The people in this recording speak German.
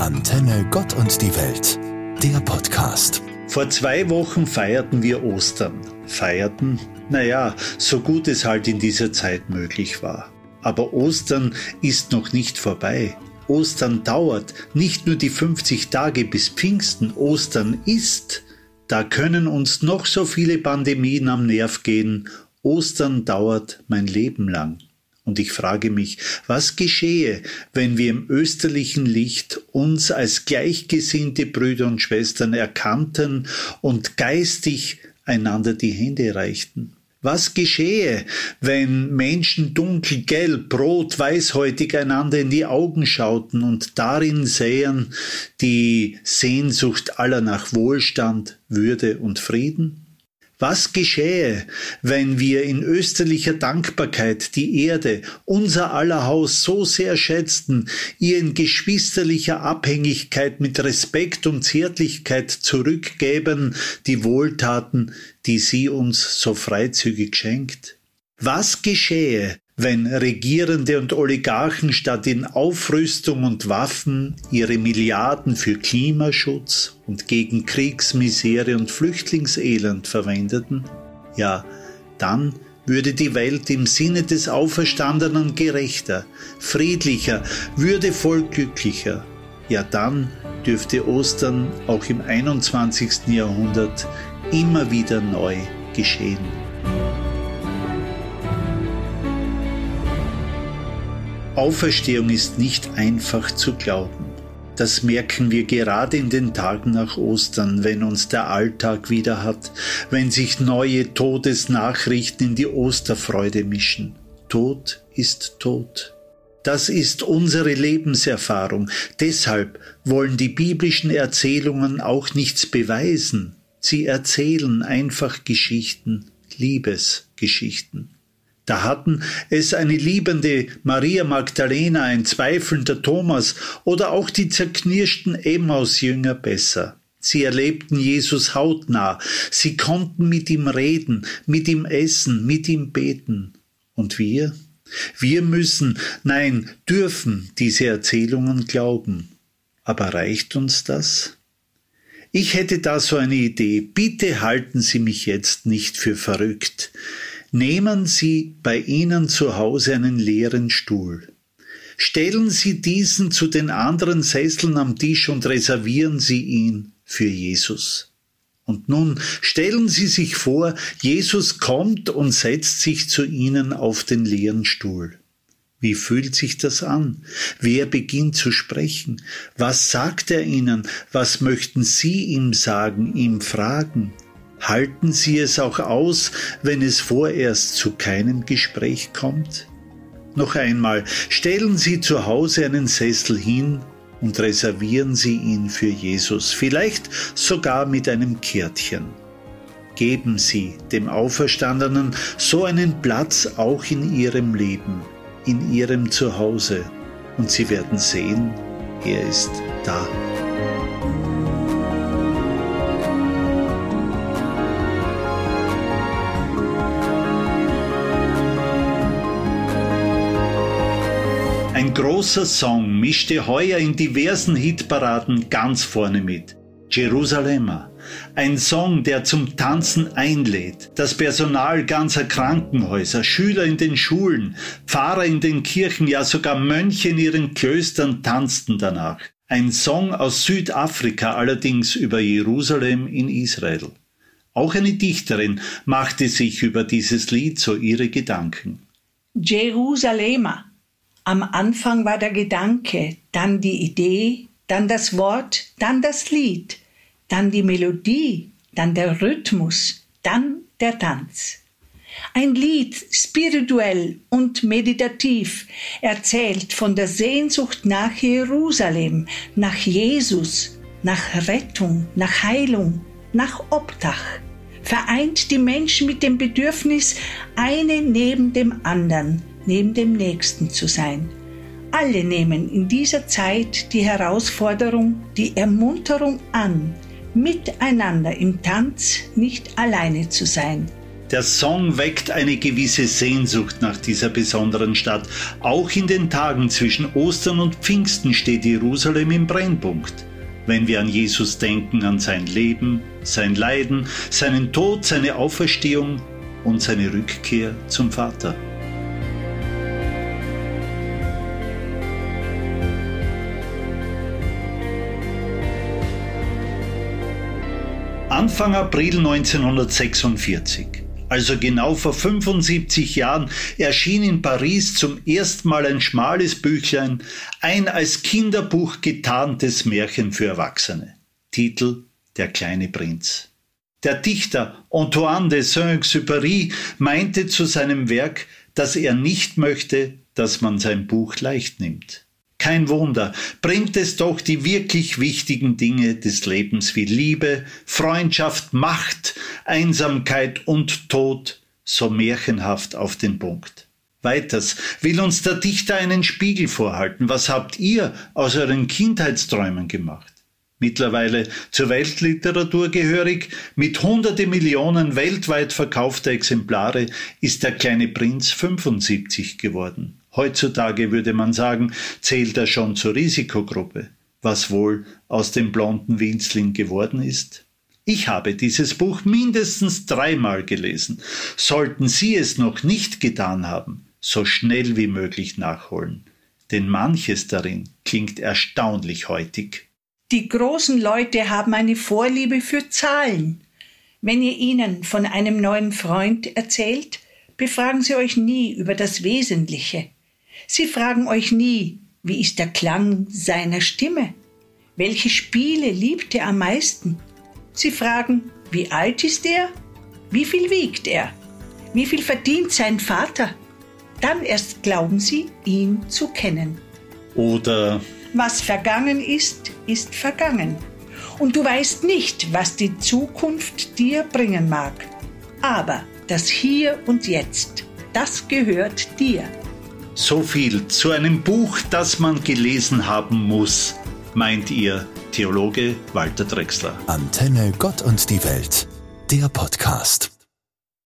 Antenne Gott und die Welt, der Podcast. Vor zwei Wochen feierten wir Ostern. Feierten? Naja, so gut es halt in dieser Zeit möglich war. Aber Ostern ist noch nicht vorbei. Ostern dauert nicht nur die 50 Tage bis Pfingsten, Ostern ist. Da können uns noch so viele Pandemien am Nerv gehen. Ostern dauert mein Leben lang. Und ich frage mich, was geschehe, wenn wir im österlichen Licht uns als gleichgesinnte Brüder und Schwestern erkannten und geistig einander die Hände reichten? Was geschehe, wenn Menschen dunkel, gelb, rot, weißhäutig einander in die Augen schauten und darin sähen die Sehnsucht aller nach Wohlstand, Würde und Frieden? Was geschähe, wenn wir in österlicher Dankbarkeit die Erde, unser aller Haus so sehr schätzten, ihr in geschwisterlicher Abhängigkeit mit Respekt und Zärtlichkeit zurückgäben, die Wohltaten, die sie uns so freizügig schenkt? Was geschähe, wenn Regierende und Oligarchen statt in Aufrüstung und Waffen ihre Milliarden für Klimaschutz und gegen Kriegsmisere und Flüchtlingselend verwendeten? Ja, dann würde die Welt im Sinne des Auferstandenen gerechter, friedlicher, würdevoll glücklicher. Ja, dann dürfte Ostern auch im 21. Jahrhundert immer wieder neu geschehen. Auferstehung ist nicht einfach zu glauben. Das merken wir gerade in den Tagen nach Ostern, wenn uns der Alltag wieder hat, wenn sich neue Todesnachrichten in die Osterfreude mischen. Tod ist Tod. Das ist unsere Lebenserfahrung. Deshalb wollen die biblischen Erzählungen auch nichts beweisen. Sie erzählen einfach Geschichten, Liebesgeschichten. Da hatten es eine liebende Maria Magdalena, ein zweifelnder Thomas oder auch die zerknirschten Emmaus-Jünger besser. Sie erlebten Jesus hautnah, sie konnten mit ihm reden, mit ihm essen, mit ihm beten. Und wir? Wir müssen, nein, dürfen diese Erzählungen glauben. Aber reicht uns das? Ich hätte da so eine Idee. Bitte halten Sie mich jetzt nicht für verrückt. Nehmen Sie bei Ihnen zu Hause einen leeren Stuhl. Stellen Sie diesen zu den anderen Sesseln am Tisch und reservieren Sie ihn für Jesus. Und nun stellen Sie sich vor, Jesus kommt und setzt sich zu Ihnen auf den leeren Stuhl. Wie fühlt sich das an? Wer beginnt zu sprechen? Was sagt er Ihnen? Was möchten Sie ihm sagen, ihm fragen? Halten Sie es auch aus, wenn es vorerst zu keinem Gespräch kommt? Noch einmal, stellen Sie zu Hause einen Sessel hin und reservieren Sie ihn für Jesus, vielleicht sogar mit einem Kärtchen. Geben Sie dem Auferstandenen so einen Platz auch in Ihrem Leben, in Ihrem Zuhause, und Sie werden sehen, er ist da. Ein großer Song mischte heuer in diversen Hitparaden ganz vorne mit. Jerusalema. Ein Song, der zum Tanzen einlädt. Das Personal ganzer Krankenhäuser, Schüler in den Schulen, Pfarrer in den Kirchen, ja sogar Mönche in ihren Klöstern tanzten danach. Ein Song aus Südafrika allerdings über Jerusalem in Israel. Auch eine Dichterin machte sich über dieses Lied so ihre Gedanken. Jerusalema am Anfang war der Gedanke, dann die Idee, dann das Wort, dann das Lied, dann die Melodie, dann der Rhythmus, dann der Tanz. Ein Lied, spirituell und meditativ, erzählt von der Sehnsucht nach Jerusalem, nach Jesus, nach Rettung, nach Heilung, nach Obdach, vereint die Menschen mit dem Bedürfnis, eine neben dem anderen, neben dem Nächsten zu sein. Alle nehmen in dieser Zeit die Herausforderung, die Ermunterung an, miteinander im Tanz nicht alleine zu sein. Der Song weckt eine gewisse Sehnsucht nach dieser besonderen Stadt. Auch in den Tagen zwischen Ostern und Pfingsten steht Jerusalem im Brennpunkt. Wenn wir an Jesus denken, an sein Leben, sein Leiden, seinen Tod, seine Auferstehung und seine Rückkehr zum Vater. Anfang April 1946, also genau vor 75 Jahren, erschien in Paris zum ersten Mal ein schmales Büchlein, ein als Kinderbuch getarntes Märchen für Erwachsene. Titel Der kleine Prinz. Der Dichter Antoine de Saint-Exupéry meinte zu seinem Werk, dass er nicht möchte, dass man sein Buch leicht nimmt. Kein Wunder, bringt es doch die wirklich wichtigen Dinge des Lebens wie Liebe, Freundschaft, Macht, Einsamkeit und Tod so märchenhaft auf den Punkt. Weiters will uns der Dichter einen Spiegel vorhalten. Was habt ihr aus euren Kindheitsträumen gemacht? Mittlerweile zur Weltliteratur gehörig, mit hunderte Millionen weltweit verkaufter Exemplare ist der kleine Prinz 75 geworden. Heutzutage würde man sagen, zählt er schon zur Risikogruppe. Was wohl aus dem blonden Winzling geworden ist? Ich habe dieses Buch mindestens dreimal gelesen. Sollten Sie es noch nicht getan haben, so schnell wie möglich nachholen. Denn manches darin klingt erstaunlich heutig. Die großen Leute haben eine Vorliebe für Zahlen. Wenn ihr ihnen von einem neuen Freund erzählt, befragen sie euch nie über das Wesentliche. Sie fragen euch nie, wie ist der Klang seiner Stimme? Welche Spiele liebt er am meisten? Sie fragen, wie alt ist er? Wie viel wiegt er? Wie viel verdient sein Vater? Dann erst glauben sie, ihn zu kennen. Oder was vergangen ist, ist vergangen. Und du weißt nicht, was die Zukunft dir bringen mag. Aber das Hier und Jetzt, das gehört dir. So viel zu einem Buch, das man gelesen haben muss, meint ihr Theologe Walter Drexler. Antenne Gott und die Welt, der Podcast.